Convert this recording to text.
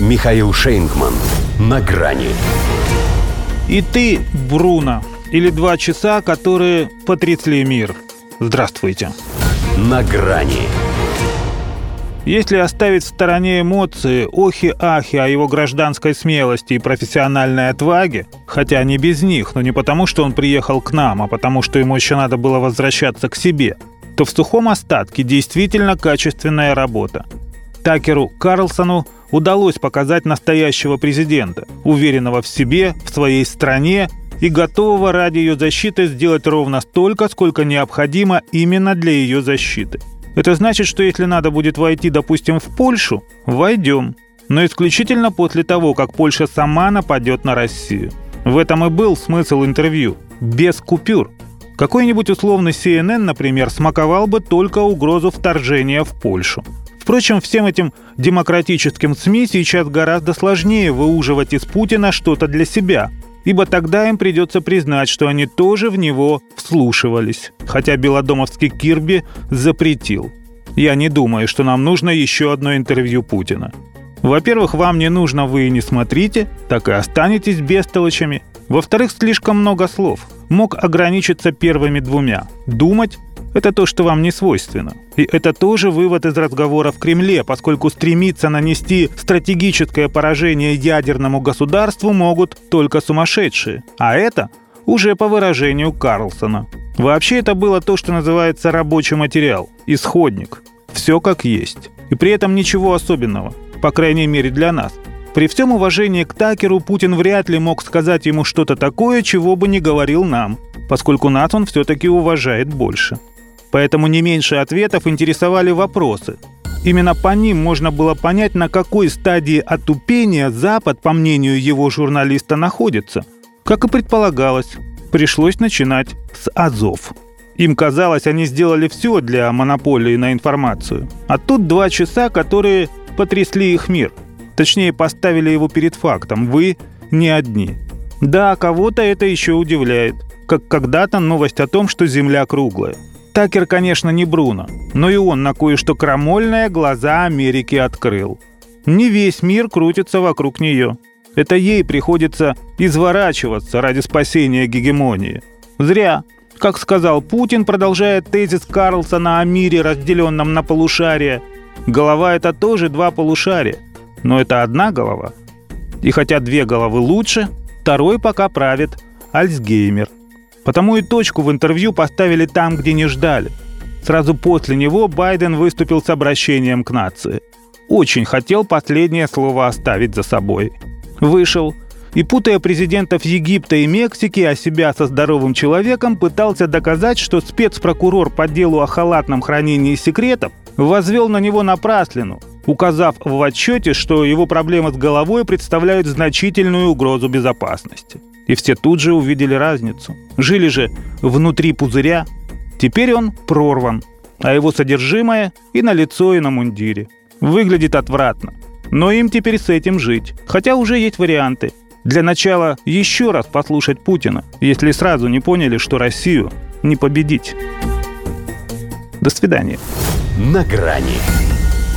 Михаил Шейнгман. На грани. И ты, Бруно, или два часа, которые потрясли мир. Здравствуйте. На грани. Если оставить в стороне эмоции, охи-ахи о его гражданской смелости и профессиональной отваге, хотя не без них, но не потому, что он приехал к нам, а потому, что ему еще надо было возвращаться к себе, то в сухом остатке действительно качественная работа. Такеру Карлсону удалось показать настоящего президента, уверенного в себе, в своей стране и готового ради ее защиты сделать ровно столько, сколько необходимо именно для ее защиты. Это значит, что если надо будет войти, допустим, в Польшу, войдем. Но исключительно после того, как Польша сама нападет на Россию. В этом и был смысл интервью. Без купюр. Какой-нибудь условный CNN, например, смаковал бы только угрозу вторжения в Польшу. Впрочем, всем этим демократическим СМИ сейчас гораздо сложнее выуживать из Путина что-то для себя, ибо тогда им придется признать, что они тоже в него вслушивались, хотя белодомовский Кирби запретил. Я не думаю, что нам нужно еще одно интервью Путина. Во-первых, вам не нужно, вы и не смотрите, так и останетесь бестолочами. Во-вторых, слишком много слов. Мог ограничиться первыми двумя. Думать это то, что вам не свойственно. И это тоже вывод из разговора в Кремле, поскольку стремиться нанести стратегическое поражение ядерному государству могут только сумасшедшие. А это уже по выражению Карлсона. Вообще это было то, что называется рабочий материал, исходник. Все как есть. И при этом ничего особенного, по крайней мере для нас. При всем уважении к Такеру Путин вряд ли мог сказать ему что-то такое, чего бы не говорил нам, поскольку нас он все-таки уважает больше. Поэтому не меньше ответов интересовали вопросы. Именно по ним можно было понять, на какой стадии отупения Запад, по мнению его журналиста, находится. Как и предполагалось, пришлось начинать с Азов. Им казалось, они сделали все для монополии на информацию. А тут два часа, которые потрясли их мир. Точнее, поставили его перед фактом. Вы не одни. Да, кого-то это еще удивляет. Как когда-то новость о том, что Земля круглая. Такер, конечно, не Бруно, но и он на кое-что крамольное глаза Америки открыл. Не весь мир крутится вокруг нее. Это ей приходится изворачиваться ради спасения гегемонии. Зря. Как сказал Путин, продолжая тезис Карлсона о мире, разделенном на полушария, голова – это тоже два полушария. Но это одна голова. И хотя две головы лучше, второй пока правит Альцгеймер – Потому и точку в интервью поставили там, где не ждали. Сразу после него Байден выступил с обращением к нации. Очень хотел последнее слово оставить за собой. Вышел и, путая президентов Египта и Мексики, а себя со здоровым человеком, пытался доказать, что спецпрокурор по делу о халатном хранении секретов возвел на него напраслину, указав в отчете, что его проблемы с головой представляют значительную угрозу безопасности. И все тут же увидели разницу. Жили же внутри пузыря. Теперь он прорван, а его содержимое и на лицо, и на мундире. Выглядит отвратно. Но им теперь с этим жить. Хотя уже есть варианты. Для начала еще раз послушать Путина, если сразу не поняли, что Россию не победить. До свидания. На грани